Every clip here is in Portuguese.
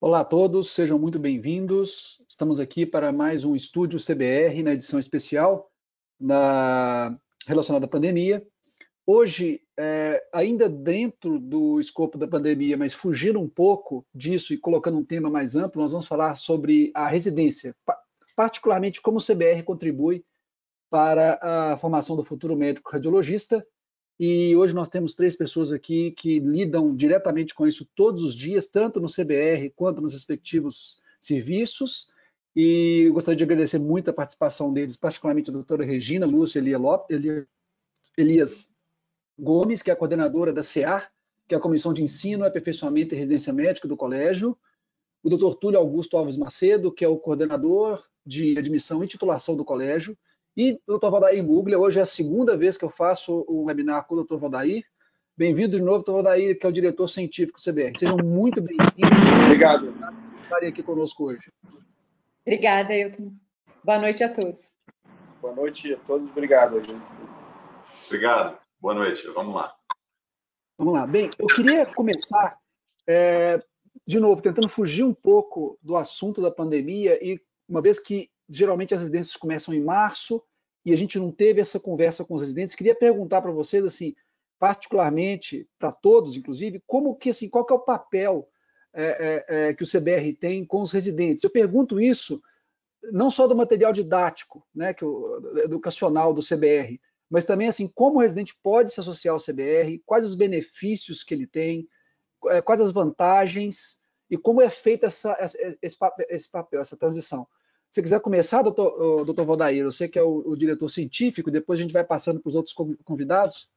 Olá a todos, sejam muito bem-vindos. Estamos aqui para mais um Estúdio CBR na edição especial na... relacionada à pandemia. Hoje, é, ainda dentro do escopo da pandemia, mas fugindo um pouco disso e colocando um tema mais amplo, nós vamos falar sobre a residência, particularmente como o CBR contribui para a formação do futuro médico radiologista e hoje nós temos três pessoas aqui que lidam diretamente com isso todos os dias, tanto no CBR quanto nos respectivos serviços. E gostaria de agradecer muito a participação deles, particularmente a doutora Regina Lúcia Elias Gomes, que é a coordenadora da CEAR, que é a Comissão de Ensino, Aperfeiçoamento e Residência Médica do Colégio, o doutor Túlio Augusto Alves Macedo, que é o coordenador de admissão e titulação do colégio, e o doutor Valdair Muglia, hoje é a segunda vez que eu faço o webinar com o doutor Valdair. Bem-vindo de novo, doutor Valdair, que é o diretor científico do CBR. Sejam muito bem-vindos. Obrigado. Por estarem aqui conosco hoje. Obrigada, Ailton. Boa noite a todos. Boa noite a todos, obrigado. Obrigado. Boa noite. Vamos lá. Vamos lá. Bem, eu queria começar, é, de novo, tentando fugir um pouco do assunto da pandemia e uma vez que geralmente as residências começam em março e a gente não teve essa conversa com os residentes. Queria perguntar para vocês, assim, particularmente para todos, inclusive, como que assim, qual que é o papel é, é, é que o CBR tem com os residentes? Eu pergunto isso não só do material didático, né, que o, educacional do CBR, mas também assim, como o residente pode se associar ao CBR, quais os benefícios que ele tem, é, quais as vantagens e como é feita essa, esse, esse papel, essa transição. Se quiser começar, doutor, doutor Valdair, você que é o, o diretor científico, depois a gente vai passando para os outros convidados.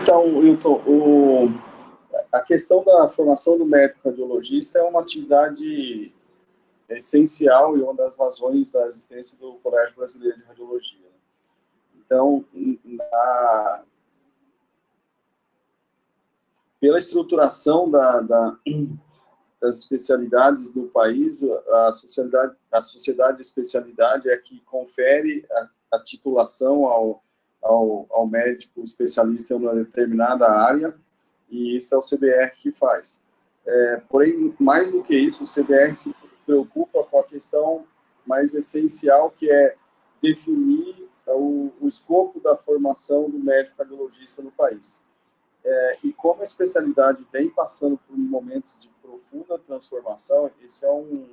Então, Wilton, o, a questão da formação do médico radiologista é uma atividade essencial e uma das razões da existência do Colégio Brasileiro de Radiologia. Então, na, pela estruturação da, da, das especialidades do país, a sociedade, a sociedade de especialidade é que confere a, a titulação ao, ao, ao, médico especialista em uma determinada área, e isso é o CBR que faz. É, porém, mais do que isso, o CBR se preocupa com a questão mais essencial, que é definir o, o escopo da formação do médico radiologista no país. É, e como a especialidade vem passando por momentos de profunda transformação, esse é, um,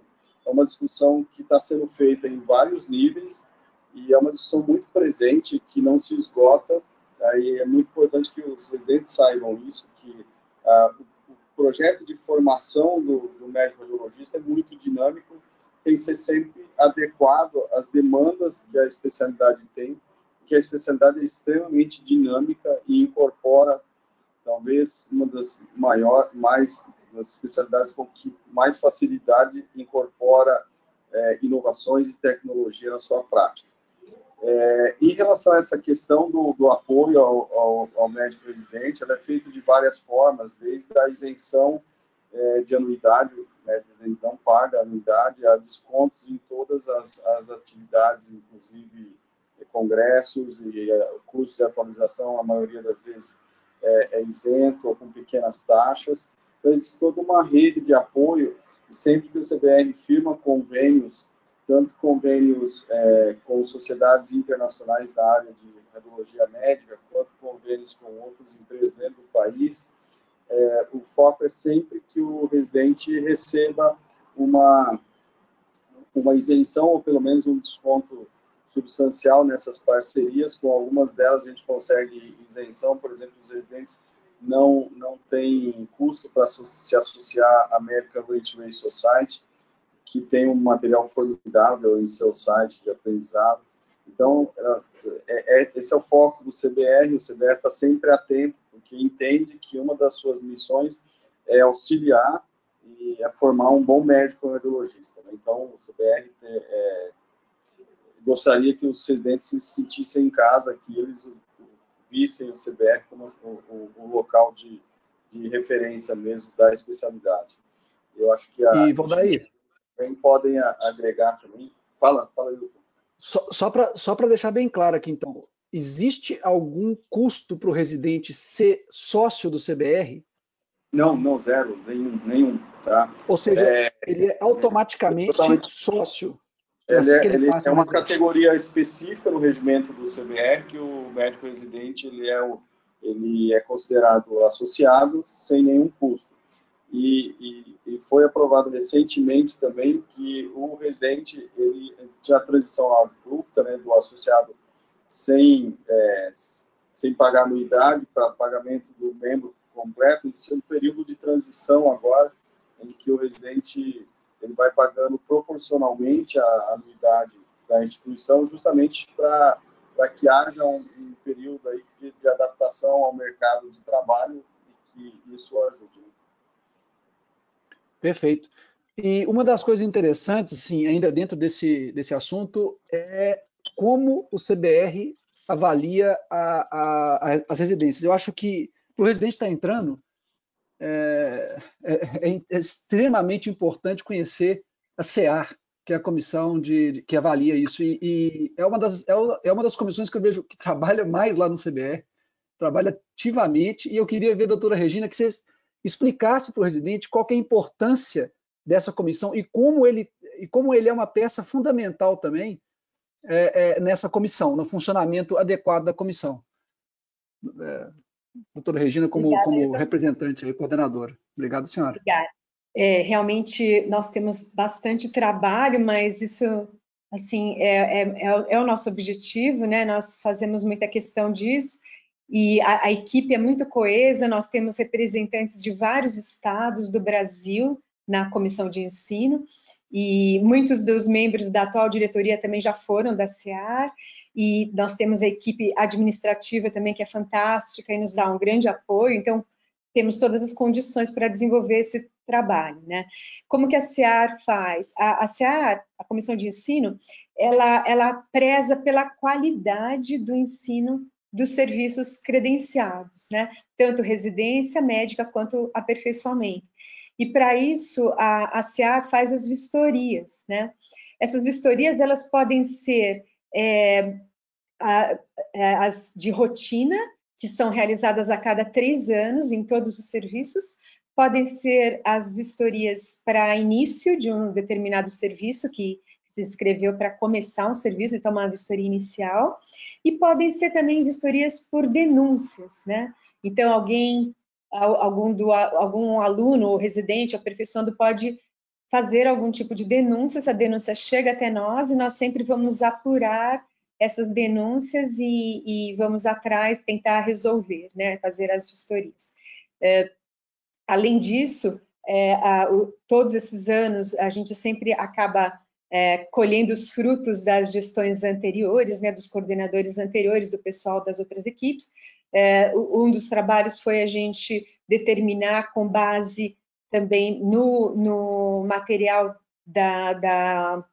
é uma discussão que está sendo feita em vários níveis e é uma discussão muito presente que não se esgota. Aí é muito importante que os residentes saibam isso, que ah, o, projeto de formação do, do médico radiologista é muito dinâmico, tem que ser sempre adequado às demandas que a especialidade tem, porque a especialidade é extremamente dinâmica e incorpora talvez uma das maiores, mais das especialidades com que mais facilidade incorpora é, inovações e tecnologia na sua prática. É, em relação a essa questão do, do apoio ao, ao, ao, médico residente, ela é feita de várias formas, desde a isenção é, de anuidade, o médico residente não paga anuidade, há descontos em todas as, as atividades, inclusive congressos e é, cursos de atualização, a maioria das vezes é, é isento ou com pequenas taxas. Então, existe toda uma rede de apoio, e sempre que o CBR firma convênios, tanto convênios é, com sociedades internacionais da área de radiologia médica, quanto convênios com outras empresas dentro do país, é, o foco é sempre que o residente receba uma, uma isenção, ou pelo menos um desconto substancial nessas parcerias, com algumas delas a gente consegue isenção, por exemplo, os residentes não, não tem custo para se associar à American Gateway Society, que tem um material formidável em seu site de aprendizado. Então, é, é, esse é o foco do CBR, o CBR está sempre atento, porque entende que uma das suas missões é auxiliar e é formar um bom médico radiologista. Né? Então, o CBR é, é, gostaria que os residentes se sentissem em casa, que eles vissem o CBR como o, o, local de, de, referência mesmo da especialidade. Eu acho que a, e, Valdair, também podem agregar também. Fala, fala aí, doutor. Só, só para só deixar bem claro aqui, então, existe algum custo para o residente ser sócio do CBR? Não, não, zero, nenhum, nenhum tá? Ou seja, é, ele é automaticamente totalmente... sócio. Ele, é, ele é uma categoria específica no regimento do CBR que o médico residente ele é, o, ele é considerado associado sem nenhum custo. E, e, e, foi aprovado recentemente também que o residente ele tinha a transição abrupta né, do associado sem, é, sem pagar anuidade para pagamento do membro completo, existe um período de transição agora em que o residente ele vai pagando proporcionalmente a anuidade da instituição, justamente para que haja um, um período aí de, de, adaptação ao mercado de trabalho e que isso ajude. Né? Perfeito. E uma das coisas interessantes, sim, ainda dentro desse, desse assunto, é como o CBR avalia a, a, a, as residências. Eu acho que para o residente estar tá entrando, é, é, é, extremamente importante conhecer a CEAR, que é a comissão de, de que avalia isso, e, e, é, uma das, é, é uma das comissões que eu vejo que trabalha mais lá no CBR, trabalha ativamente, e eu queria ver, doutora Regina, que vocês explicasse para o residente qual é a importância dessa comissão e como ele, e como ele é uma peça fundamental também é, é, nessa comissão, no funcionamento adequado da comissão. É, doutora Regina, como, Obrigada, como representante e coordenadora. Obrigado, senhora. Obrigada. É, realmente, nós temos bastante trabalho, mas isso, assim, é, é, é, é o nosso objetivo, né? Nós fazemos muita questão disso, e a, a, equipe é muito coesa, nós temos representantes de vários estados do Brasil na comissão de ensino, e muitos dos membros da atual diretoria também já foram da SEAR, e nós temos a equipe administrativa também que é fantástica e nos dá um grande apoio, então temos todas as condições para desenvolver esse trabalho, né? Como que a SEAR faz? A, a SEAR, a Comissão de Ensino, ela, ela preza pela qualidade do ensino dos serviços credenciados, né? Tanto residência médica quanto aperfeiçoamento. E para isso a, a SEAR faz as vistorias, né? Essas vistorias elas podem ser é, é, as de rotina, que são realizadas a cada três anos em todos os serviços, podem ser as vistorias para início de um determinado serviço que se inscreveu para começar um serviço, então uma vistoria inicial, e podem ser também vistorias por denúncias, né? Então, alguém, algum, do, algum aluno ou residente aperfeiçoando pode fazer algum tipo de denúncia, essa denúncia chega até nós e nós sempre vamos apurar essas denúncias e, e vamos atrás tentar resolver, né? Fazer as vistorias. É, além disso, é, a, o, todos esses anos a gente sempre acaba é, colhendo os frutos das gestões anteriores, né, dos coordenadores anteriores, do pessoal das outras equipes. É, um dos trabalhos foi a gente determinar, com base também no, no material da, da,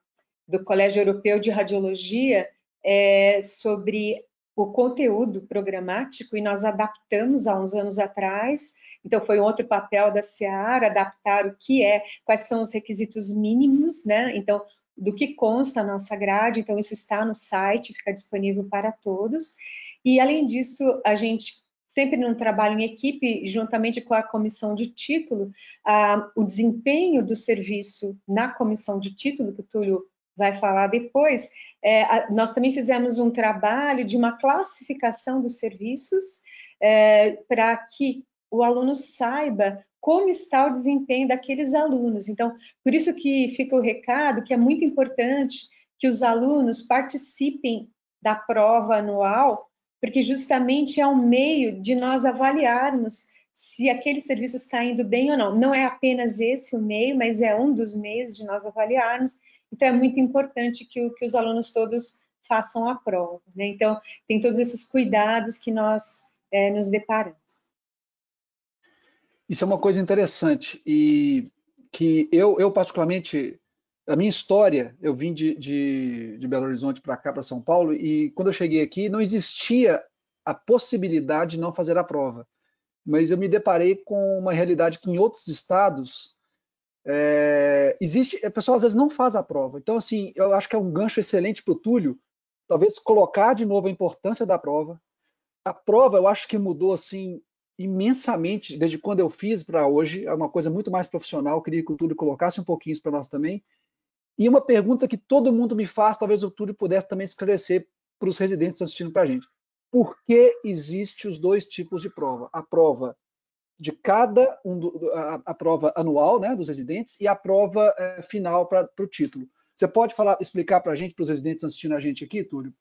do Colégio Europeu de Radiologia, é, sobre o conteúdo programático, e nós adaptamos há uns anos atrás, então, foi um outro papel da SEAR, adaptar o que é, quais são os requisitos mínimos, né? Então, do que consta a nossa grade, então isso está no site, fica disponível para todos. E além disso, a gente sempre no trabalho em equipe, juntamente com a comissão de título, o desempenho do serviço na comissão de título, que o Túlio vai falar depois, é, a, nós também fizemos um trabalho de uma classificação dos serviços é, para que o aluno saiba como está o desempenho daqueles alunos. Então, por isso que fica o recado que é muito importante que os alunos participem da prova anual, porque justamente é um meio de nós avaliarmos se aquele serviço está indo bem ou não. Não é apenas esse o meio, mas é um dos meios de nós avaliarmos. Então, é muito importante que, que os alunos todos façam a prova. Né? Então, tem todos esses cuidados que nós é, nos deparamos. Isso é uma coisa interessante e que eu, eu particularmente, a minha história, eu vim de, de, de Belo Horizonte para cá, para São Paulo, e quando eu cheguei aqui não existia a possibilidade de não fazer a prova. Mas eu me deparei com uma realidade que em outros estados É, existe, o pessoal às vezes não faz a prova. Então, assim, eu acho que é um gancho excelente para o Túlio, talvez colocar de novo a importância da prova. A prova, eu acho que mudou assim imensamente desde quando eu fiz para hoje. É uma coisa muito mais profissional. Eu queria que o Túlio colocasse um pouquinho isso para nós também. E uma pergunta que todo mundo me faz, talvez o Túlio pudesse também esclarecer para os residentes que estão assistindo para a gente. Por que existe os dois tipos de prova? A prova de cada um do, a, a, prova anual, né, dos residentes e a prova é, final para o título. Você pode falar, explicar para a gente, para os residentes que estão assistindo a gente aqui, Túlio?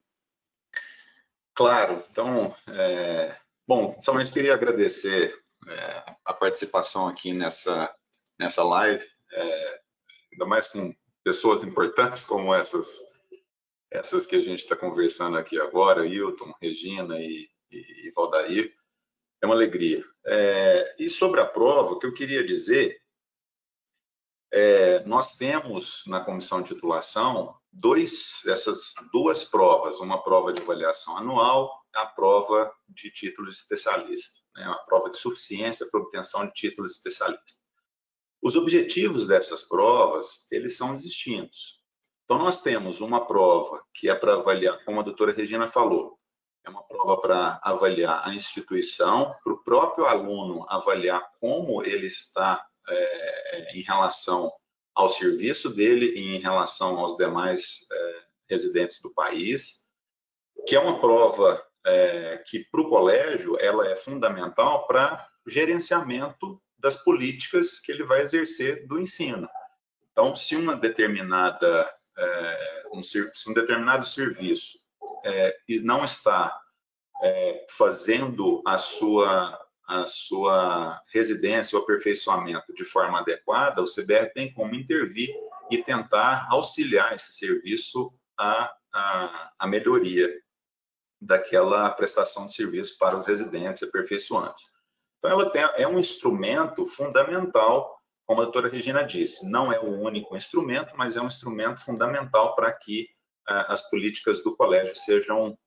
Claro. Então, é, bom, somente queria agradecer é, a participação aqui nessa nessa live, é, ainda mais com pessoas importantes como essas essas que a gente está conversando aqui agora, Hilton, Regina e, e, e Valdair. É uma alegria. É, e sobre a prova, o que eu queria dizer, é, nós temos na comissão de titulação dois, essas duas provas, uma prova de avaliação anual, a prova de título de especialista, né, a prova de suficiência para obtenção de título de especialista. Os objetivos dessas provas, eles são distintos. Então, nós temos uma prova que é para avaliar, como a doutora Regina falou, é uma prova para avaliar a instituição, para o próprio aluno avaliar como ele está é, em relação ao serviço dele e em relação aos demais é, residentes do país, que é uma prova é, que para o colégio ela é fundamental para gerenciamento das políticas que ele vai exercer do ensino. Então, se uma determinada é, um, se um determinado serviço é, e não está é, fazendo a sua a sua residência ou aperfeiçoamento de forma adequada, o CBR tem como intervir e tentar auxiliar esse serviço à, à melhoria daquela prestação de serviço para os residentes aperfeiçoantes. Então, ela tem, é um instrumento fundamental como a doutora Regina disse, não é o único instrumento, mas é um instrumento fundamental para que as políticas do colégio sejam uh,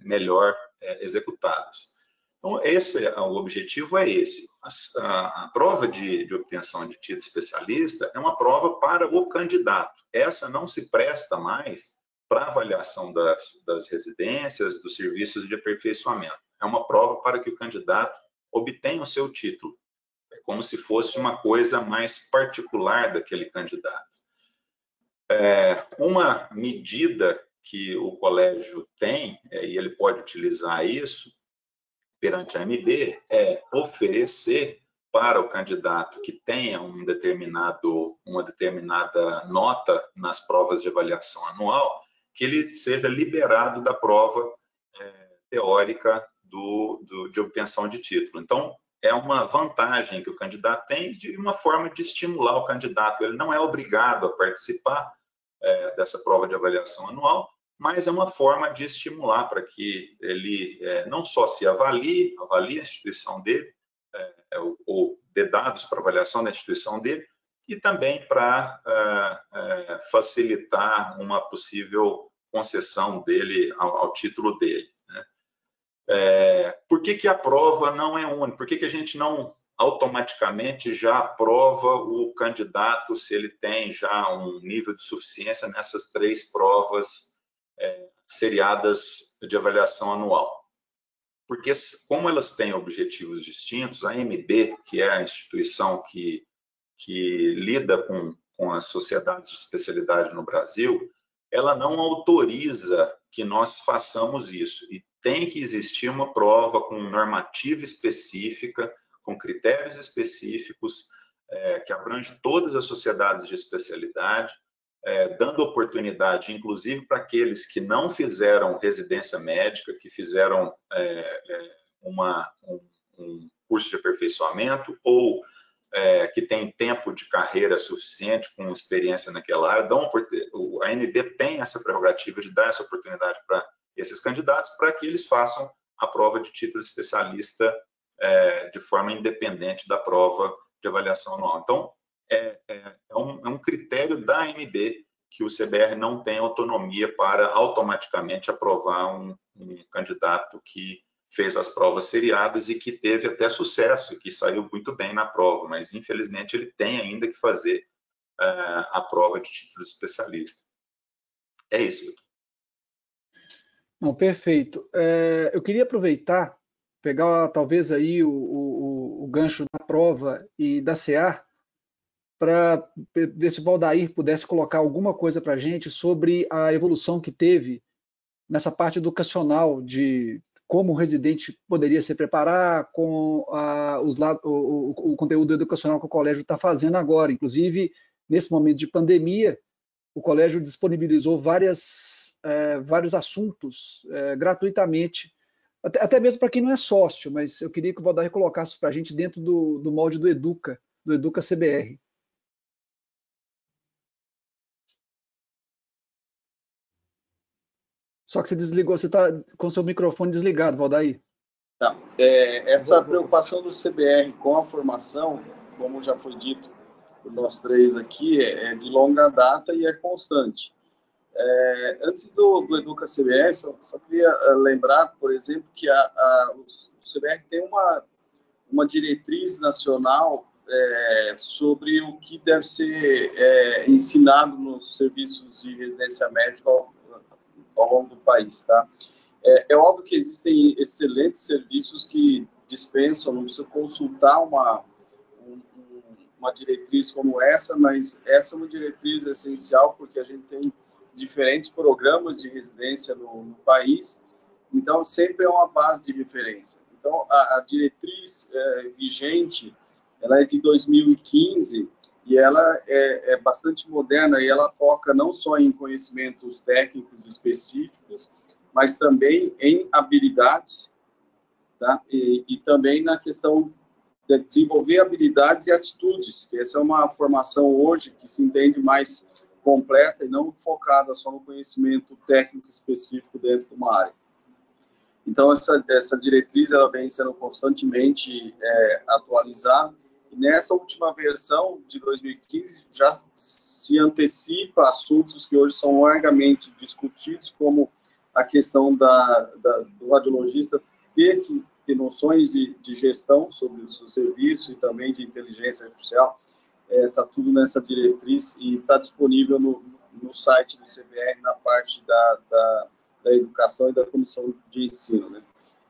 melhor uh, executadas. Então, esse, o objetivo é esse. A, a, a prova de, de, obtenção de título especialista é uma prova para o candidato. Essa não se presta mais para avaliação das, das residências, dos serviços de aperfeiçoamento. É uma prova para que o candidato obtenha o seu título. É como se fosse uma coisa mais particular daquele candidato. É, uma medida que o colégio tem, é, e ele pode utilizar isso perante a MB, é oferecer para o candidato que tenha um determinado, uma determinada nota nas provas de avaliação anual, que ele seja liberado da prova é, teórica do, do, de obtenção de título. Então, é uma vantagem que o candidato tem de uma forma de estimular o candidato. Ele não é obrigado a participar é, dessa prova de avaliação anual, mas é uma forma de estimular para que ele é, não só se avalie, avalie a instituição dele, é, é ou dê dados para avaliação da instituição dele, e também para é, é, facilitar uma possível concessão dele ao, ao título dele. É, por que, que a prova não é única? Por que, que a gente não automaticamente já aprova o candidato se ele tem já um nível de suficiência nessas três provas é, seriadas de avaliação anual? Porque, como elas têm objetivos distintos, a MB, que é a instituição que, que lida com, com as sociedades de especialidade no Brasil, ela não autoriza que nós façamos isso. E tem que existir uma prova com normativa específica, com critérios específicos, é, que abrange todas as sociedades de especialidade, é, dando oportunidade, inclusive, para aqueles que não fizeram residência médica, que fizeram é, é uma, um, um, curso de aperfeiçoamento ou é, que tem tempo de carreira suficiente, com experiência naquela área, dão, a ANB tem essa prerrogativa de dar essa oportunidade para esses candidatos para que eles façam a prova de título especialista é, de forma independente da prova de avaliação anual. Então, é, é, é, um, é um critério da AMB que o CBR não tem autonomia para automaticamente aprovar um, um candidato que fez as provas seriadas e que teve até sucesso, que saiu muito bem na prova, mas infelizmente ele tem ainda que fazer uh, a prova de título de especialista. É isso. Não, perfeito. É, eu queria aproveitar, pegar talvez aí o, o, o gancho da prova e da CEAR, para ver se o Valdair pudesse colocar alguma coisa para a gente sobre a evolução que teve nessa parte educacional de como o residente poderia se preparar com a, os, o, o, conteúdo educacional que o colégio está fazendo agora. Inclusive, nesse momento de pandemia, o colégio disponibilizou várias, é, vários assuntos é, gratuitamente, até, até mesmo para quem não é sócio, mas eu queria que o Valdair colocasse para a gente dentro do, do molde do Educa, do Educa CBR. Só que você desligou, você está com seu microfone desligado, Valdair. Tá. É, essa preocupação do CBR com a formação, como já foi dito por nós três aqui, é, é de longa data e é constante. É, antes do, do Educa CBR, só, só queria é, lembrar, por exemplo, que a, a, o CBR tem uma, uma diretriz nacional é, sobre o que deve ser é, ensinado nos serviços de residência médica ao longo do país, tá? É, é, óbvio que existem excelentes serviços que dispensam, não precisa consultar uma, um, uma diretriz como essa, mas essa é uma diretriz essencial porque a gente tem diferentes programas de residência no, no país, então sempre é uma base de referência. Então, a, a diretriz é, vigente, ela é de 2015 e ela é, é, bastante moderna e ela foca não só em conhecimentos técnicos específicos, mas também em habilidades, tá? E, e, também na questão de desenvolver habilidades e atitudes, que essa é uma formação hoje que se entende mais completa e não focada só no conhecimento técnico específico dentro de uma área. Então essa essa diretriz ela vem sendo constantemente é, atualizada nessa última versão de 2015 já se antecipa assuntos que hoje são largamente discutidos, como a questão da, da do radiologista ter que ter noções de, de, gestão sobre o seu serviço e também de inteligência artificial. Está é, tá tudo nessa diretriz e está disponível no, no site do CBR na parte da, da, da educação e da comissão de ensino. Né?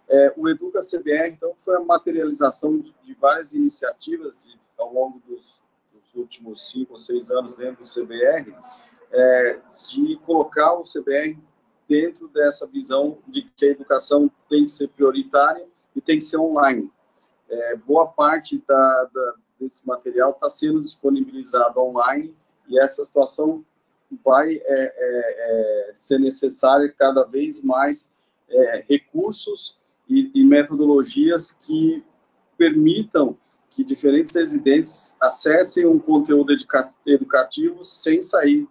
É, o Educa CBR, então, foi a materialização de, de várias iniciativas ao longo dos, dos, últimos cinco ou seis anos dentro do CBR, é, de colocar o CBR dentro dessa visão de que a educação tem que ser prioritária e tem que ser online. É, boa parte da, da, desse material está sendo disponibilizado online e essa situação vai é, é, é ser necessária cada vez mais é, recursos e, e metodologias que permitam que diferentes residentes acessem um conteúdo educativo sem sair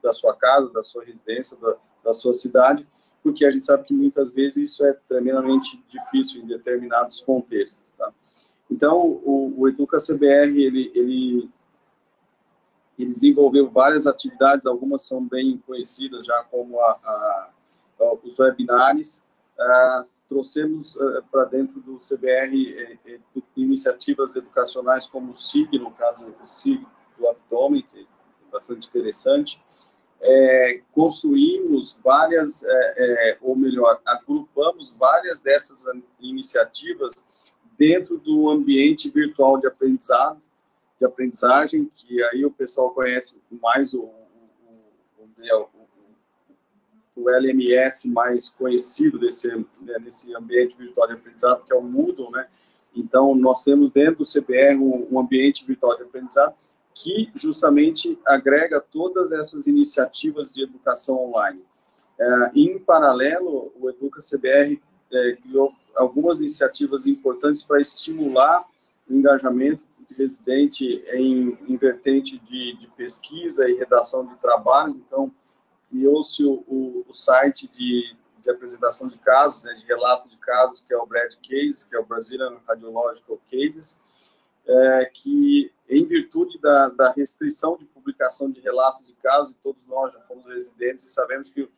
da sua casa, da sua residência, da, da, sua cidade, porque a gente sabe que muitas vezes isso é tremendamente difícil em determinados contextos. Então, o, o Educa CBR ele, ele, ele, desenvolveu várias atividades, algumas são bem conhecidas já como a, a, os webinários, uh, trouxemos uh, para dentro do CBR eh, eh, iniciativas educacionais como o SIG, no caso o SIG do abdômen, que é bastante interessante. É, construímos várias, é, é, ou melhor, agrupamos várias dessas iniciativas dentro do ambiente virtual de aprendizado, de aprendizagem, que aí o pessoal conhece mais o, o, o, o LMS mais conhecido desse, né, ambiente virtual de aprendizado, que é o Moodle, né? Então, nós temos dentro do CBR um, um ambiente virtual de aprendizado que justamente agrega todas essas iniciativas de educação online. É, em paralelo, o Educa CBR é, criou algumas iniciativas importantes para estimular o engajamento residente em, em vertente de, de pesquisa e redação de trabalhos. Então, criou-se o, o, o, site de, de, apresentação de casos, né, de relato de casos, que é o BRAD Case, que é o Brazilian Radiological Cases, é, que em virtude da, da, restrição de publicação de relatos de casos, e todos nós já fomos residentes e sabemos que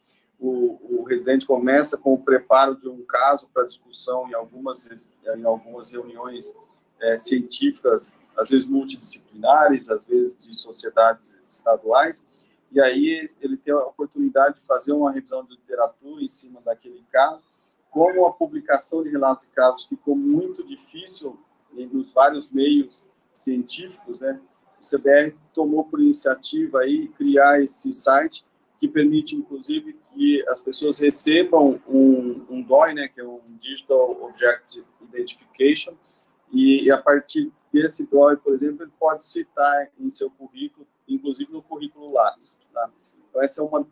o, o, residente começa com o preparo de um caso para discussão em algumas, em algumas reuniões é, científicas, às vezes multidisciplinares, às vezes de sociedades estaduais, e aí ele tem a oportunidade de fazer uma revisão de literatura em cima daquele caso. Como a publicação de relatos de casos ficou muito difícil nos vários meios científicos, né? O CBR tomou por iniciativa aí criar esse site que permite, inclusive, que as pessoas recebam um, um DOI, né, que é um Digital Object Identification, e, e, a partir desse DOI, por exemplo, ele pode citar em seu currículo, inclusive no currículo Lattes. Tá? Então, essa é uma,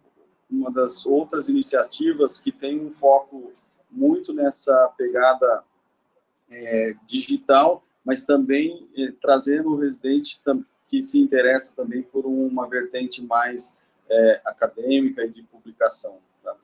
uma das outras iniciativas que tem um foco muito nessa pegada é, digital, mas também é, trazendo o residente que se interessa também por uma vertente mais é, acadêmica e de publicação. Tá?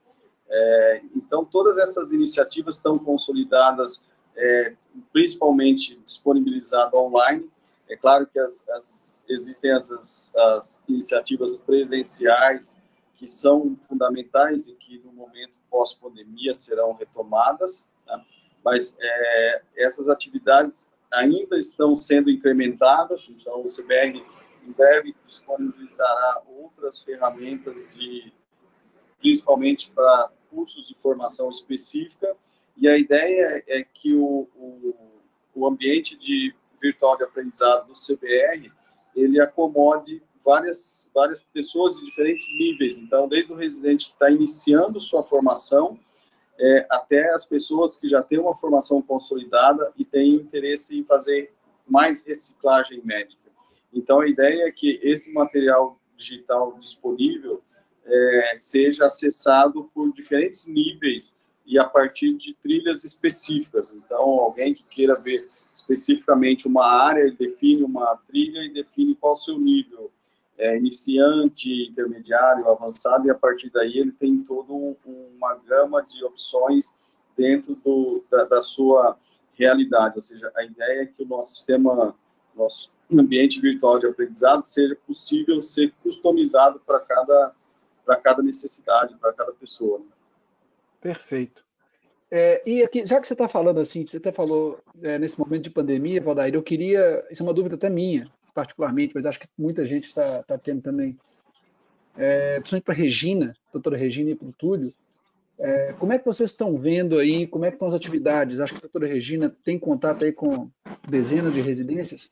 É, então, todas essas iniciativas estão consolidadas, é, principalmente disponibilizadas online. É claro que as, as, existem as, as, iniciativas presenciais que são fundamentais e que no momento pós-pandemia serão retomadas, tá? mas é, essas atividades ainda estão sendo incrementadas, então o CBR em breve disponibilizará outras ferramentas de principalmente para cursos de formação específica. E a ideia é que o, o, o ambiente de virtual de aprendizado do CBR ele acomode várias várias pessoas de diferentes níveis. Então desde o residente que está iniciando sua formação é, até as pessoas que já têm uma formação consolidada e têm interesse em fazer mais reciclagem médica então, a ideia é que esse material digital disponível é, seja acessado por diferentes níveis e a partir de trilhas específicas. Então, alguém que queira ver especificamente uma área, define uma trilha e define qual o seu nível, é, iniciante, intermediário, avançado, e a partir daí ele tem toda um, uma gama de opções dentro do, da, da, sua realidade. Ou seja, a ideia é que o nosso sistema, nosso ambiente virtual de aprendizado seja possível ser customizado para cada, para cada necessidade, para cada pessoa. Né? Perfeito. É, e aqui, já que você está falando assim, você até falou é, nesse momento de pandemia, Valdair, eu queria, isso é uma dúvida até minha, particularmente, mas acho que muita gente está tá tendo também, é, principalmente para Regina, doutora Regina e para o Túlio, é, como é que vocês estão vendo aí, como é que estão as atividades? Acho que a doutora Regina tem contato aí com dezenas de residências.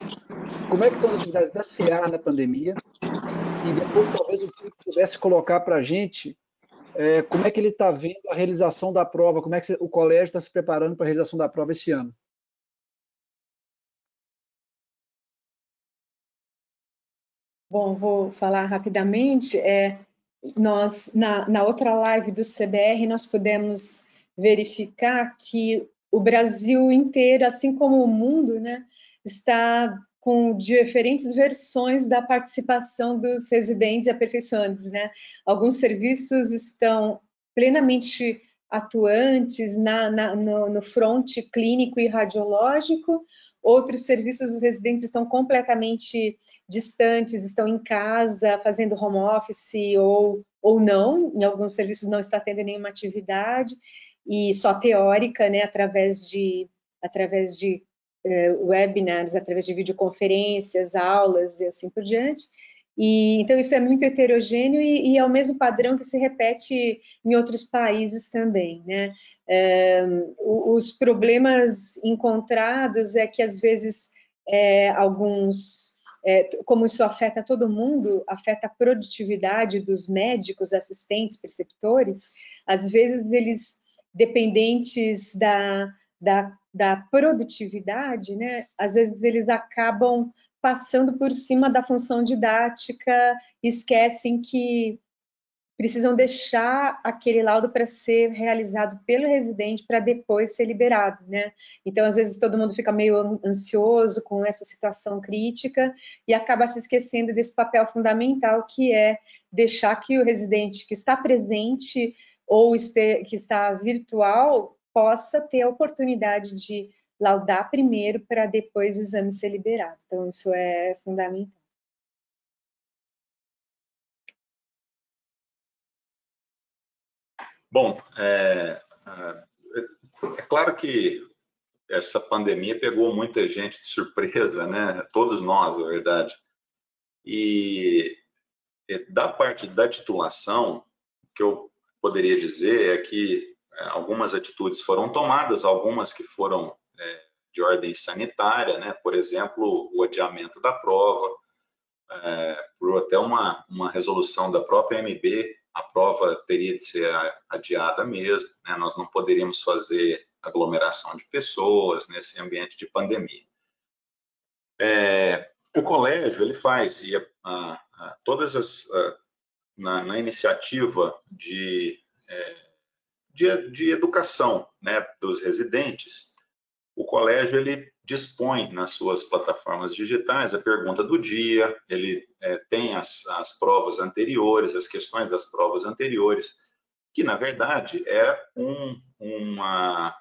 Como é que estão as atividades da CA na pandemia? E depois, talvez, o Túlio pudesse colocar para a gente é, como é que ele está vendo a realização da prova, como é que o colégio está se preparando para a realização da prova esse ano. Bom, vou falar rapidamente. É, nós, na, na outra live do CBR, nós pudemos verificar que o Brasil inteiro, assim como o mundo, né, está com diferentes versões da participação dos residentes e aperfeiçoantes, né? Alguns serviços estão plenamente atuantes na, na, no, no fronte clínico e radiológico, outros serviços os residentes estão completamente distantes, estão em casa, fazendo home office ou, ou não, em alguns serviços não está tendo nenhuma atividade, e só teórica, né, através de, através de uh, webinars, através de videoconferências, aulas e assim por diante. E, então, isso é muito heterogêneo e, e, é o mesmo padrão que se repete em outros países também. Né? É, os problemas encontrados é que, às vezes, é, alguns, é, como isso afeta todo mundo, afeta a produtividade dos médicos, assistentes, preceptores, às vezes eles, dependentes da, da, da produtividade, né, às vezes eles acabam passando por cima da função didática, esquecem que precisam deixar aquele laudo para ser realizado pelo residente para depois ser liberado, né? Então, às vezes, todo mundo fica meio ansioso com essa situação crítica e acaba se esquecendo desse papel fundamental que é deixar que o residente que está presente ou que está virtual possa ter a oportunidade de laudar primeiro para depois o exame ser liberado. Então, isso é fundamental. Bom, é, é, claro que essa pandemia pegou muita gente de surpresa, né? Todos nós, na verdade. E da parte da titulação, o que eu poderia dizer é que é, algumas atitudes foram tomadas, algumas que foram é, de ordem sanitária, né? Por exemplo, o adiamento da prova, é, por até uma, uma resolução da própria MB, a prova teria de ser adiada mesmo, né? Nós não poderíamos fazer aglomeração de pessoas nesse ambiente de pandemia. É, o colégio ele faz e a, a, a, todas as na, na, iniciativa de, é, de, de, educação né, dos residentes, o colégio ele dispõe nas suas plataformas digitais a pergunta do dia, ele é, tem as, as provas anteriores, as questões das provas anteriores, que na verdade é um, uma,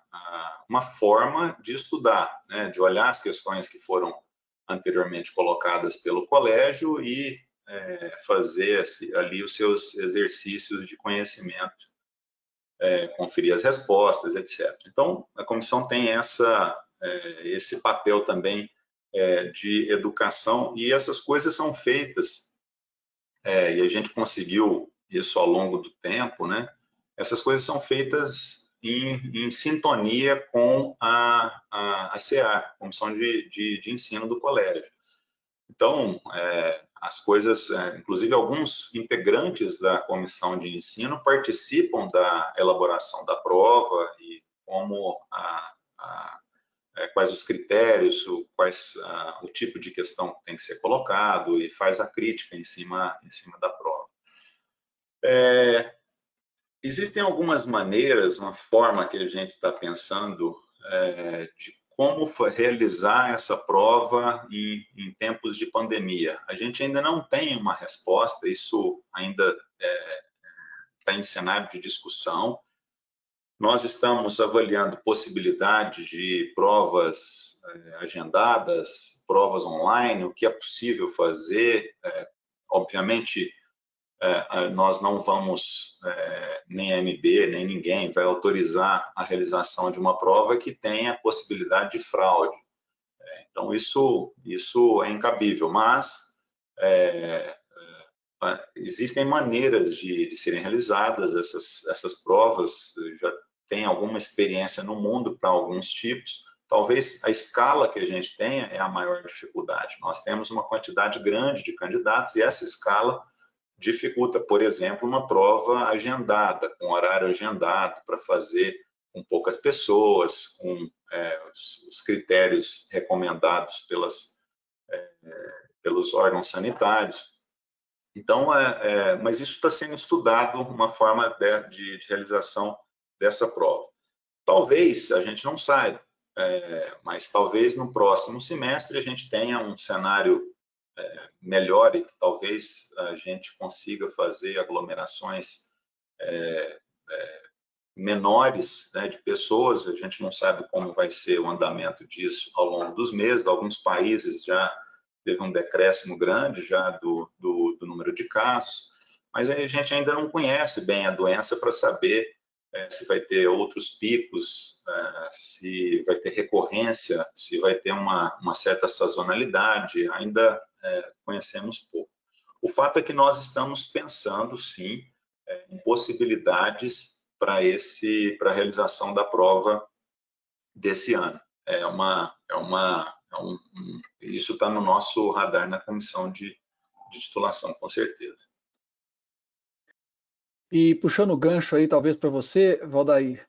uma forma de estudar, né, de olhar as questões que foram anteriormente colocadas pelo colégio e é, fazer ali os seus exercícios de conhecimento, é, conferir as respostas, etc. Então, a comissão tem essa, é, esse papel também é, de educação e essas coisas são feitas é, e a gente conseguiu isso ao longo do tempo, né? Essas coisas são feitas em, em sintonia com a, a, a CEAR, Comissão de, de, de, Ensino do Colégio. Então, é, as coisas, é, inclusive alguns integrantes da comissão de ensino participam da elaboração da prova e como a, a, é, quais os critérios, o, quais a, o tipo de questão que tem que ser colocado e faz a crítica em cima, em cima da prova. É, Existem algumas maneiras, uma forma que a gente está pensando é, de como realizar essa prova em, em, tempos de pandemia. A gente ainda não tem uma resposta, isso ainda está é, tá em cenário de discussão. Nós estamos avaliando possibilidades de provas é, agendadas, provas online, o que é possível fazer. É, obviamente, nós não vamos, é, nem a MB, nem ninguém, vai autorizar a realização de uma prova que tenha possibilidade de fraude. É, então, isso, isso é incabível, mas é, é, existem maneiras de, de, serem realizadas essas, essas provas, já tem alguma experiência no mundo para alguns tipos, talvez a escala que a gente tenha é a maior dificuldade. Nós temos uma quantidade grande de candidatos e essa escala dificulta, por exemplo, uma prova agendada, com horário agendado para fazer com poucas pessoas, com é, os, os, critérios recomendados pelas, é, pelos órgãos sanitários. Então, é, é mas isso está sendo estudado, uma forma de, de, de, realização dessa prova. Talvez, a gente não saiba, é, mas talvez no próximo semestre a gente tenha um cenário é, melhore, que talvez a gente consiga fazer aglomerações é, é, menores né, de pessoas. A gente não sabe como vai ser o andamento disso ao longo dos meses. Alguns países já teve um decréscimo grande já do, do, do número de casos, mas a gente ainda não conhece bem a doença para saber é, se vai ter outros picos, é, se vai ter recorrência, se vai ter uma, uma certa sazonalidade, ainda é, conhecemos pouco. O fato é que nós estamos pensando, sim, é, em possibilidades para esse para a realização da prova desse ano. É uma é uma é um, um, isso está no nosso radar na comissão de, de titulação, com certeza. E puxando o gancho aí, talvez para você, Valdair,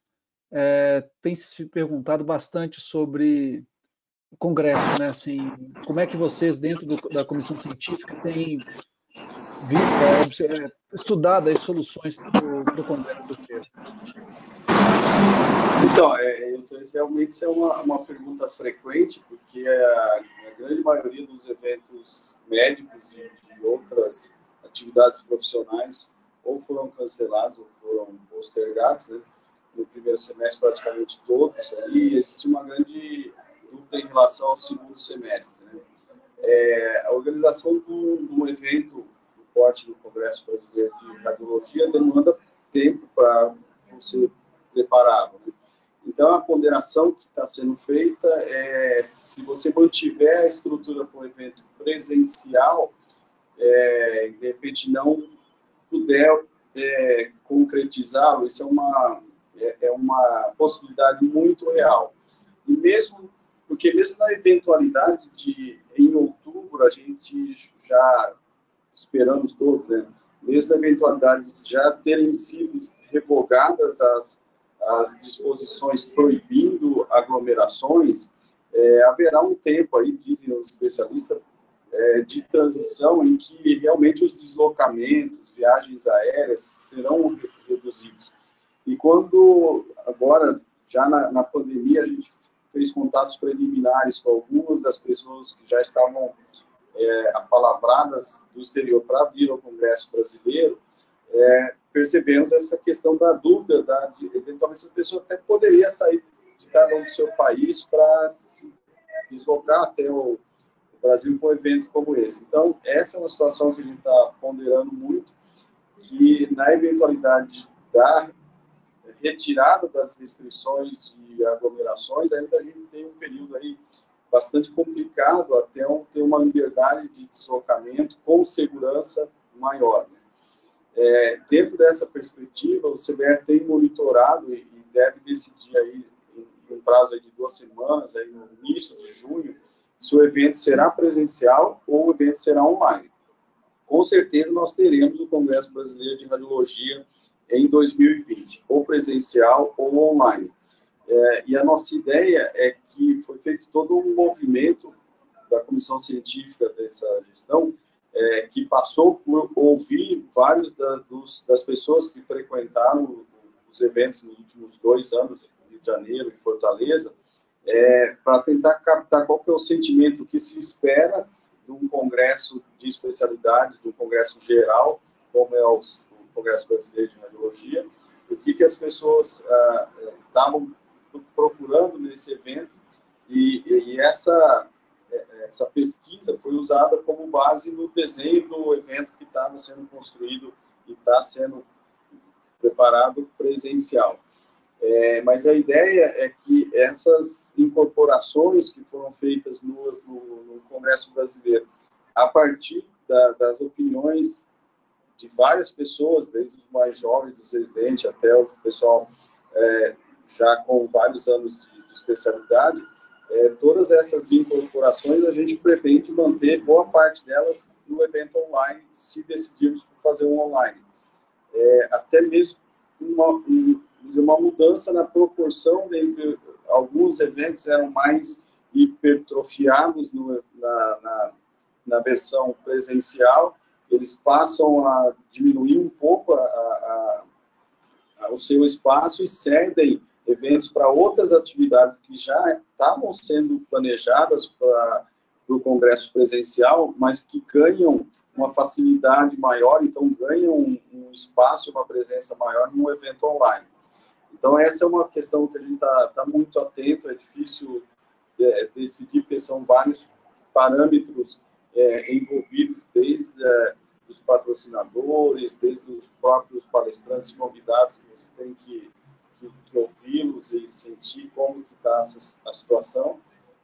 é, tem se perguntado bastante sobre Congresso, né? Assim, como é que vocês, dentro do, da comissão científica, têm visto, é, estudado as soluções para o Congresso do Peso? Então, é, realmente isso é uma, uma pergunta frequente, porque a, a, grande maioria dos eventos médicos e de outras atividades profissionais ou foram cancelados ou foram postergados, né? No primeiro semestre, praticamente todos. E existe uma grande dúvida em relação ao segundo semestre. Né? É, a organização de um evento do porte do Congresso Brasileiro de Radiologia demanda tempo para ser preparado. Né? Então, a ponderação que está sendo feita é se você mantiver a estrutura para o evento presencial, é, de repente não puder é, concretizá-lo, isso é uma, é, é, uma possibilidade muito real. E mesmo, porque mesmo na eventualidade de, em outubro, a gente já, esperamos todos, né, mesmo na eventualidade de já terem sido revogadas as as disposições proibindo aglomerações, é, haverá um tempo aí, dizem os especialistas, é, de transição em que realmente os deslocamentos, viagens aéreas serão reduzidos. E quando, agora, já na, na pandemia, a gente fez contatos preliminares com algumas das pessoas que já estavam é, apalavradas do exterior para vir ao Congresso Brasileiro, é, percebemos essa questão da dúvida, da, de, eventualmente essa pessoa até poderia sair de cada um do seu país para se deslocar até o, Brasil com um evento como esse. Então, essa é uma situação que a gente está ponderando muito, que na eventualidade da retirada das restrições e aglomerações, ainda a gente tem um período aí bastante complicado até ter uma liberdade de deslocamento com segurança maior. Né? É, dentro dessa perspectiva, o CBR tem monitorado e, deve decidir aí em um prazo de duas semanas, aí no início de junho, se o evento será presencial ou o evento será online. Com certeza nós teremos o Congresso Brasileiro de Radiologia em 2020, ou presencial ou online. É, e a nossa ideia é que foi feito todo um movimento da comissão científica dessa gestão é, que passou por ouvir vários da, dos, das pessoas que frequentaram os eventos nos últimos dois anos, no Rio de Janeiro e Fortaleza, é, para tentar captar qual que é o sentimento que se espera de um congresso de especialidade, de um congresso geral, como é o Congresso Brasileiro de Radiologia, o que, que as pessoas ah, estavam procurando nesse evento e, e essa essa pesquisa foi usada como base no desenho do evento que estava sendo construído e está sendo preparado presencial. É, mas a ideia é que essas incorporações que foram feitas no, no, no Congresso Brasileiro, a partir da, das opiniões de várias pessoas, desde os mais jovens dos residentes até o pessoal é, já com vários anos de, de especialidade, é, todas essas incorporações a gente pretende manter boa parte delas no evento online, se decidirmos fazer um online. É, até mesmo uma, uma mudança na proporção entre alguns eventos eram mais hipertrofiados no, na, na, na, versão presencial, eles passam a diminuir um pouco a, a, a, o seu espaço e cedem eventos para outras atividades que já estavam sendo planejadas para o congresso presencial, mas que ganham uma facilidade maior, então ganham um, um espaço, uma presença maior no evento online. Então essa é uma questão que a gente está tá muito atento, é difícil é, decidir, porque são vários parâmetros é, envolvidos, desde é, os patrocinadores, desde os próprios palestrantes convidados que você tem que que, que ouvi-los e sentir como que está a situação,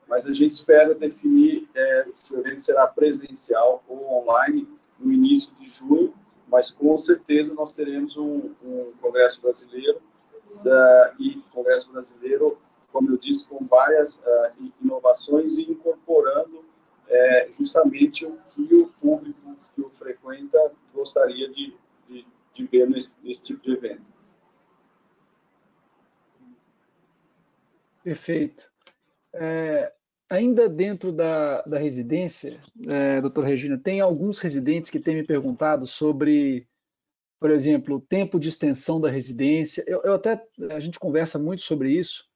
mas a gente espera definir é, se o evento será presencial ou online no início de junho, mas com certeza nós teremos um, um congresso brasileiro uh, e congresso brasileiro, como eu disse, com várias uh, inovações e incorporando é, justamente o que o público que o frequenta gostaria de, de, de ver nesse, nesse tipo de evento. Perfeito. É, ainda dentro da, da residência, é, doutora Regina, tem alguns residentes que têm me perguntado sobre, por exemplo, o tempo de extensão da residência. Eu, eu até a gente conversa muito sobre isso.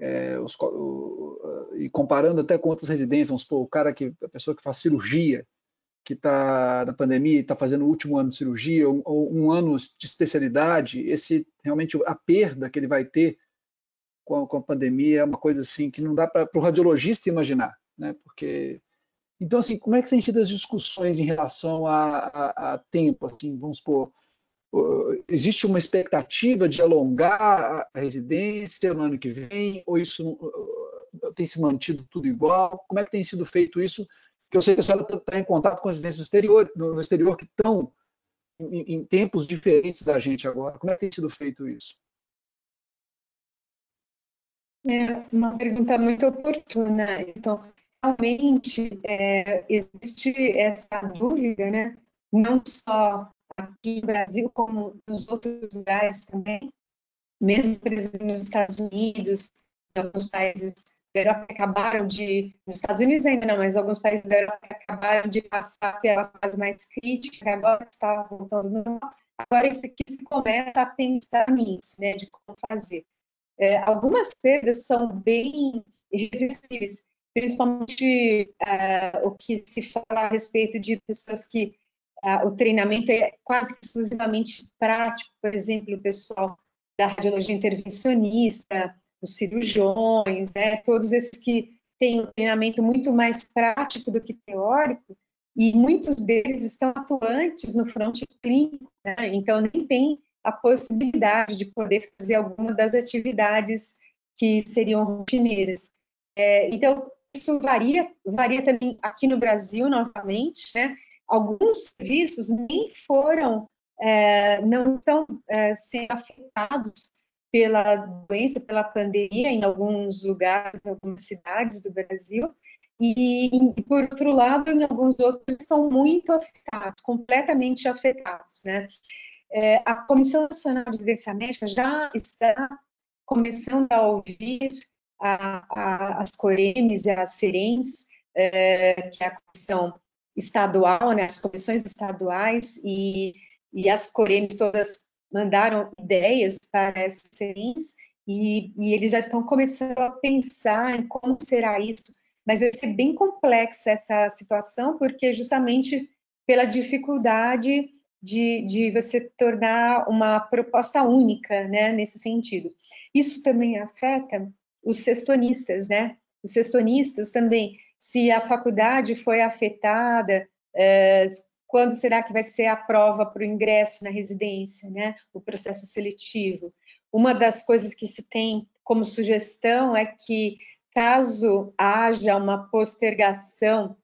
É, os, o, e comparando até com outras residências, vamos supor, o cara que a pessoa que faz cirurgia, que está na pandemia e está fazendo o último ano de cirurgia, ou, ou um ano de especialidade, esse realmente a perda que ele vai ter com a, com a pandemia é uma coisa assim que não dá para o radiologista imaginar, né? Porque então assim, como é que tem sido as discussões em relação a, a, a tempo? Assim, vamos supor, existe uma expectativa de alongar a residência no ano que vem, ou isso tem se mantido tudo igual? Como é que tem sido feito isso? Porque eu sei que a senhora está em contato com residências exterior, no, exterior que estão em, em tempos diferentes da gente agora. Como é que tem sido feito isso? É uma pergunta muito oportuna. Então, realmente é, existe essa dúvida, né? Não só aqui no Brasil, como nos outros lugares também, mesmo, por exemplo, nos Estados Unidos, em alguns países da Europa acabaram de, nos Estados Unidos ainda não, mas alguns países da Europa acabaram de passar pela fase mais crítica, agora está voltando normal. Agora isso aqui se começa a pensar nisso, né, de como fazer. É, algumas perdas são bem irreversíveis, principalmente uh, o que se fala a respeito de pessoas que uh, o treinamento é quase exclusivamente prático, por exemplo, o pessoal da radiologia intervencionista, os cirurgiões, né, todos esses que têm um treinamento muito mais prático do que teórico, e muitos deles estão atuantes no fronte clínico, né, então nem tem a possibilidade de poder fazer alguma das atividades que seriam rotineiras. É, então, isso varia, varia também aqui no Brasil, novamente, né? Alguns serviços nem foram, é, não estão é, sendo afetados pela doença, pela pandemia em alguns lugares, em algumas cidades do Brasil, e, por outro lado, em alguns outros estão muito afetados, completamente afetados, né? É, a Comissão Nacional de Residência Médica já está começando a ouvir a, a, as Coremes e as Serens, é, que é a comissão estadual, né, as comissões estaduais, e, e as Coremes todas mandaram ideias para essas e, e eles já estão começando a pensar em como será isso, mas vai ser bem complexa essa situação, porque justamente pela dificuldade de, de você tornar uma proposta única, né, nesse sentido. Isso também afeta os sextonistas, né? Os sextonistas também, se a faculdade foi afetada, é, quando será que vai ser a prova para o ingresso na residência, né? O processo seletivo. Uma das coisas que se tem como sugestão é que, caso haja uma postergação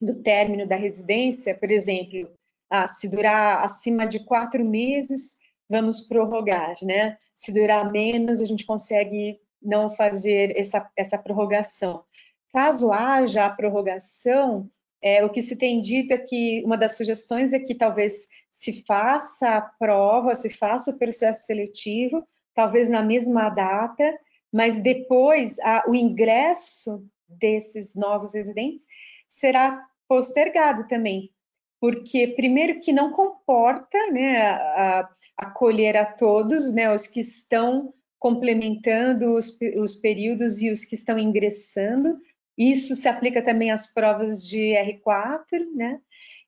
do término da residência, por exemplo, ah, se durar acima de quatro meses, vamos prorrogar, né? Se durar menos, a gente consegue não fazer essa, essa prorrogação. Caso haja a prorrogação, é, o que se tem dito é que uma das sugestões é que talvez se faça a prova, se faça o processo seletivo, talvez na mesma data, mas depois a, o ingresso desses novos residentes será postergado também, porque primeiro que não comporta né, a, acolher a todos, né, os que estão complementando os, os períodos e os que estão ingressando. Isso se aplica também às provas de R4, né?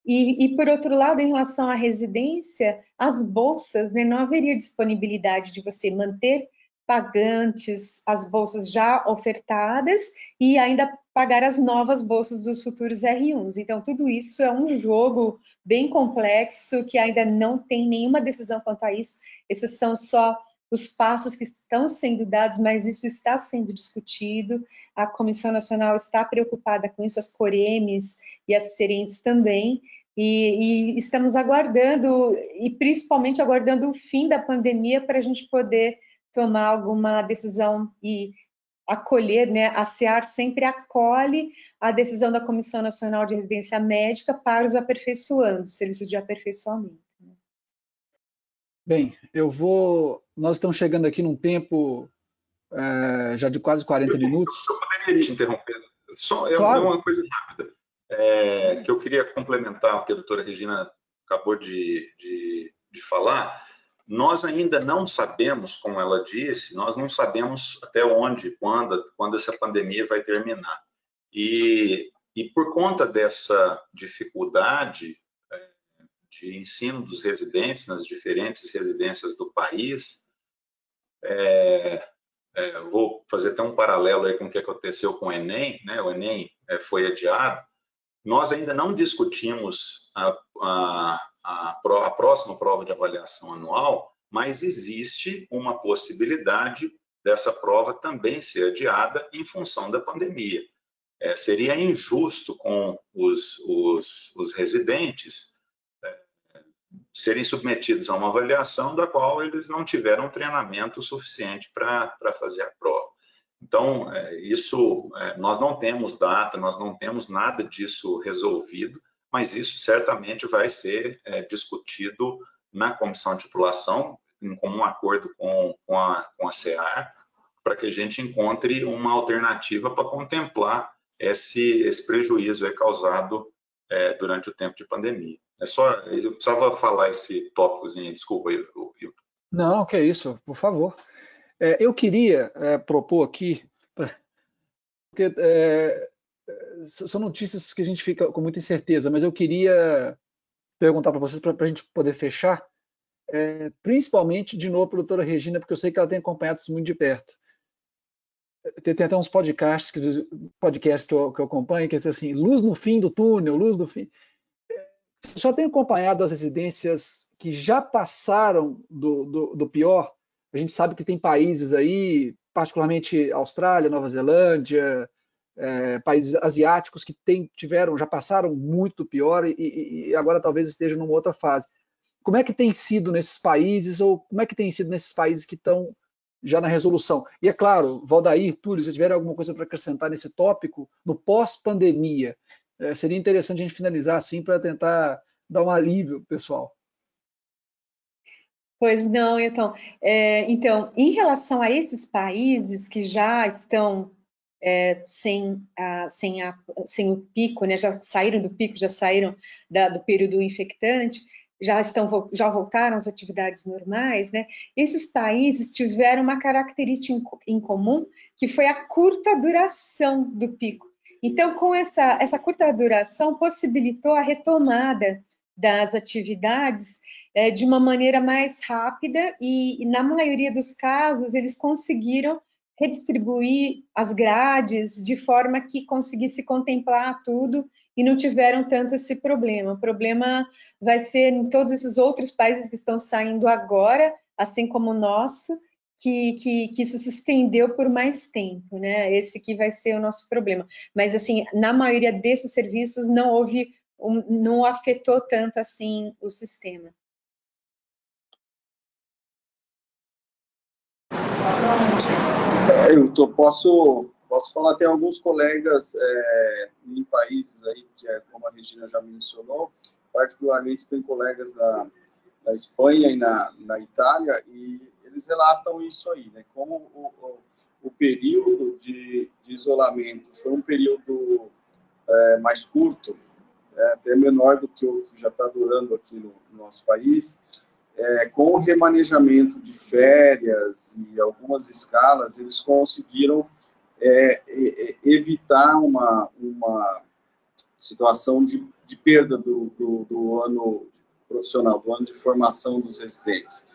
E, e, por outro lado, em relação à residência, as bolsas, né, não haveria disponibilidade de você manter pagantes as bolsas já ofertadas e ainda pagar as novas bolsas dos futuros R1s. Então, tudo isso é um jogo bem complexo que ainda não tem nenhuma decisão quanto a isso. Esses são só os passos que estão sendo dados, mas isso está sendo discutido. A Comissão Nacional está preocupada com isso, as Coremes e as Serens também, e, e, estamos aguardando, e principalmente aguardando o fim da pandemia para a gente poder tomar alguma decisão e acolher, né, a SEAR sempre acolhe a decisão da Comissão Nacional de Residência Médica para os aperfeiçoandos, serviços de aperfeiçoamento. Bem, eu vou. Nós estamos chegando aqui num tempo é, já de quase 40 minutos. Eu poderia te interromper. Só é claro. uma coisa rápida é, que eu queria complementar o que a doutora Regina acabou de, de, de falar. Nós ainda não sabemos, como ela disse, nós não sabemos até onde, quando, quando essa pandemia vai terminar. E, e por conta dessa dificuldade, de ensino dos residentes nas diferentes residências do país. É, é, vou fazer até um paralelo aí com o que aconteceu com o Enem, né? O Enem é, foi adiado. Nós ainda não discutimos a, a, a, a próxima prova de avaliação anual, mas existe uma possibilidade dessa prova também ser adiada em função da pandemia. É, seria injusto com os, os, os residentes serem submetidos a uma avaliação da qual eles não tiveram treinamento suficiente para fazer a prova. Então, é, isso, é, nós não temos data, nós não temos nada disso resolvido, mas isso certamente vai ser é, discutido na comissão de titulação, em comum acordo com, com, a, com a CEAR, para que a gente encontre uma alternativa para contemplar esse, esse prejuízo causado durante o tempo de pandemia. É só, eu precisava falar esse tópicozinho, desculpa, Hilton. Não, que é isso, por favor. É, eu queria é, propor aqui, porque é, são notícias que a gente fica com muita incerteza, mas eu queria perguntar para vocês, para a gente poder fechar, é, principalmente, de novo, a doutora Regina, porque eu sei que ela tem acompanhado isso muito de perto. Tem, tem até uns podcasts, podcasts que, eu, que eu acompanho, que é assim, luz no fim do túnel, luz no fim. Só tenho acompanhado as residências que já passaram do, do, do pior. A gente sabe que tem países aí, particularmente Austrália, Nova Zelândia, é, países asiáticos que tem, tiveram, já passaram muito pior e, e, agora talvez estejam numa outra fase. Como é que tem sido nesses países ou como é que tem sido nesses países que estão já na resolução? E é claro, Valdair, Túlio, se tiver alguma coisa para acrescentar nesse tópico, no pós-pandemia, é, seria interessante a gente finalizar assim para tentar dar um alívio pessoal. Pois não, então, é, então, em relação a esses países que já estão é, sem, a, sem, a, sem o pico, né, já saíram do pico, já saíram da, do período infectante, já estão já voltaram às atividades normais, né? Esses países tiveram uma característica em, em comum que foi a curta duração do pico. Então, com essa essa curta duração possibilitou a retomada das atividades é, de uma maneira mais rápida e, e, na maioria dos casos, eles conseguiram redistribuir as grades de forma que conseguisse contemplar tudo e não tiveram tanto esse problema. O problema vai ser em todos esses outros países que estão saindo agora, assim como o nosso, que, que, que, isso se estendeu por mais tempo, né? Esse que vai ser o nosso problema. Mas, assim, na maioria desses serviços não houve, um, não afetou tanto, assim, o sistema. É, eu tô, posso, posso falar, tem alguns colegas é, em países aí, que é, como a Regina já mencionou, particularmente tem colegas na, na Espanha e na, na Itália, e eles relatam isso aí, né? Como o, o, o período de, de, isolamento foi um período é, mais curto, é, até menor do que o que já está durando aqui no, no nosso país, é, com o remanejamento de férias e algumas escalas, eles conseguiram é, evitar uma, uma situação de, de perda do, do, do, ano profissional, do ano de formação dos residentes.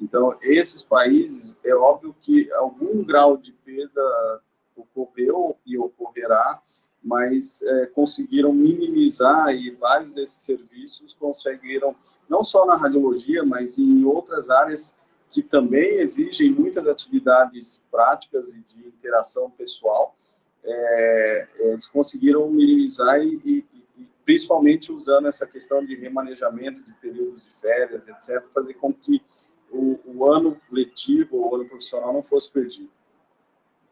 Então, esses países, é óbvio que algum grau de perda ocorreu e ocorrerá, mas é, conseguiram minimizar e vários desses serviços conseguiram não só na radiologia, mas em outras áreas que também exigem muitas atividades práticas e de interação pessoal, é, eles conseguiram minimizar e, e, e, principalmente usando essa questão de remanejamento de períodos de férias, etc., fazer com que o, o ano letivo, o ano profissional não fosse perdido.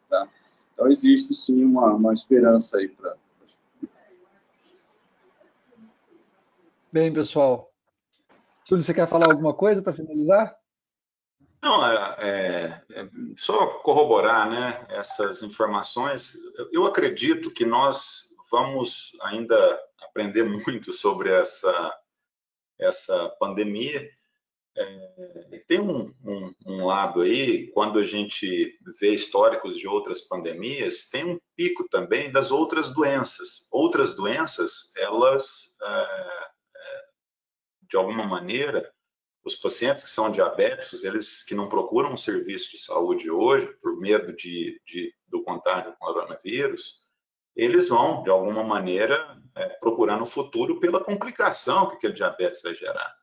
Tá? Então existe sim uma, uma esperança aí para. Bem, pessoal, Túlio, você quer falar alguma coisa para finalizar? Não, é, é, é, só corroborar né, essas informações. Eu acredito que nós vamos ainda aprender muito sobre essa, essa pandemia. É, tem um, um, um, lado aí, quando a gente vê históricos de outras pandemias, tem um pico também das outras doenças. Outras doenças, elas é, de alguma maneira, os pacientes que são diabéticos, eles que não procuram um serviço de saúde hoje, por medo de, de do contágio com coronavírus, eles vão, de alguma maneira, é, procurar no futuro pela complicação que aquele diabetes vai gerar.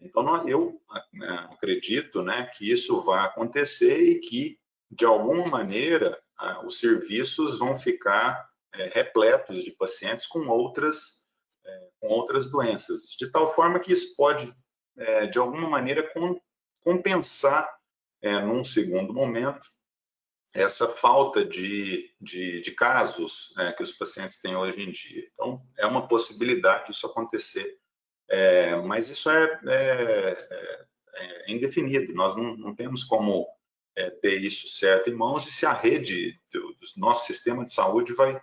Então, eu né, acredito né, que isso vai acontecer e que, de alguma maneira, os serviços vão ficar é, repletos de pacientes com outras, é, com outras doenças, de tal forma que isso pode, é, de alguma maneira, com, compensar, num segundo momento, essa falta de, de, de casos né, que os pacientes têm hoje em dia. Então, é uma possibilidade isso acontecer, é, mas isso é, é, é, é indefinido, nós não, não temos como é, ter isso certo em mãos e se a rede do, do nosso sistema de saúde vai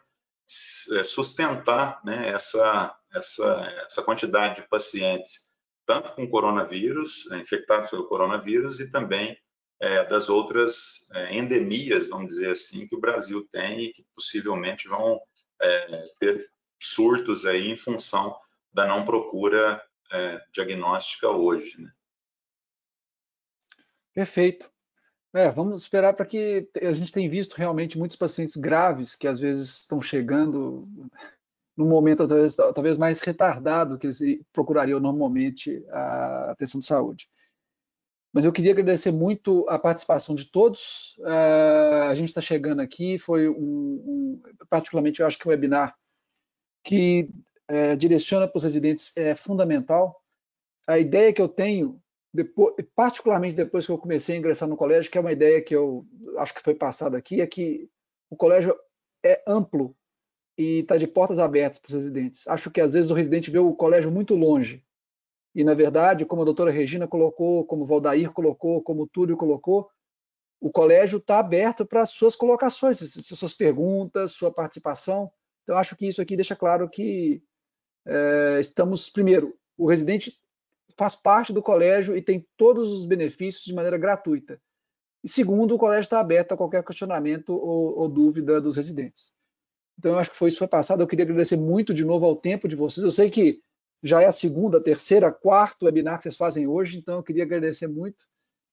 é, sustentar né, essa, essa, essa quantidade de pacientes, tanto com coronavírus, infectados pelo coronavírus, e também é, das outras é, endemias, vamos dizer assim, que o Brasil tem e que possivelmente vão é, ter surtos aí em função da não procura é, diagnóstica hoje. Né? Perfeito. É, vamos esperar para que a gente tem visto realmente muitos pacientes graves que às vezes estão chegando num momento talvez, talvez mais retardado que eles procurariam normalmente a atenção de saúde. Mas eu queria agradecer muito a participação de todos. Uh, a gente está chegando aqui, foi um, um, particularmente, eu acho que o webinar que uh, direciona para os residentes é fundamental. A ideia que eu tenho, depois, particularmente depois que eu comecei a ingressar no colégio, que é uma ideia que eu acho que foi passada aqui, é que o colégio é amplo e está de portas abertas para os residentes. Acho que às vezes o residente vê o colégio muito longe e, na verdade, como a doutora Regina colocou, como o Valdair colocou, como o Túlio colocou, o colégio está aberto para suas colocações, suas perguntas, sua participação. Então, acho que isso aqui deixa claro que é, estamos, primeiro, o residente faz parte do colégio e tem todos os benefícios de maneira gratuita. E segundo, o colégio está aberto a qualquer questionamento ou, ou, dúvida dos residentes. Então, eu acho que foi isso foi passado. Eu queria agradecer muito de novo ao tempo de vocês. Eu sei que já é a segunda, terceira, quarto webinar que vocês fazem hoje, então eu queria agradecer muito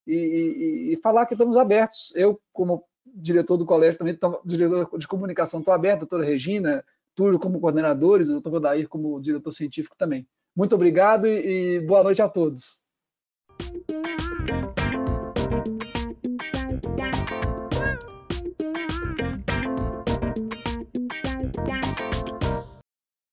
e, e, e falar que estamos abertos. Eu, como diretor do colégio, também diretor de comunicação, estou aberto, doutora Regina, Túlio como coordenadores, doutor Valdair como diretor científico também. Muito obrigado e, e boa noite a todos.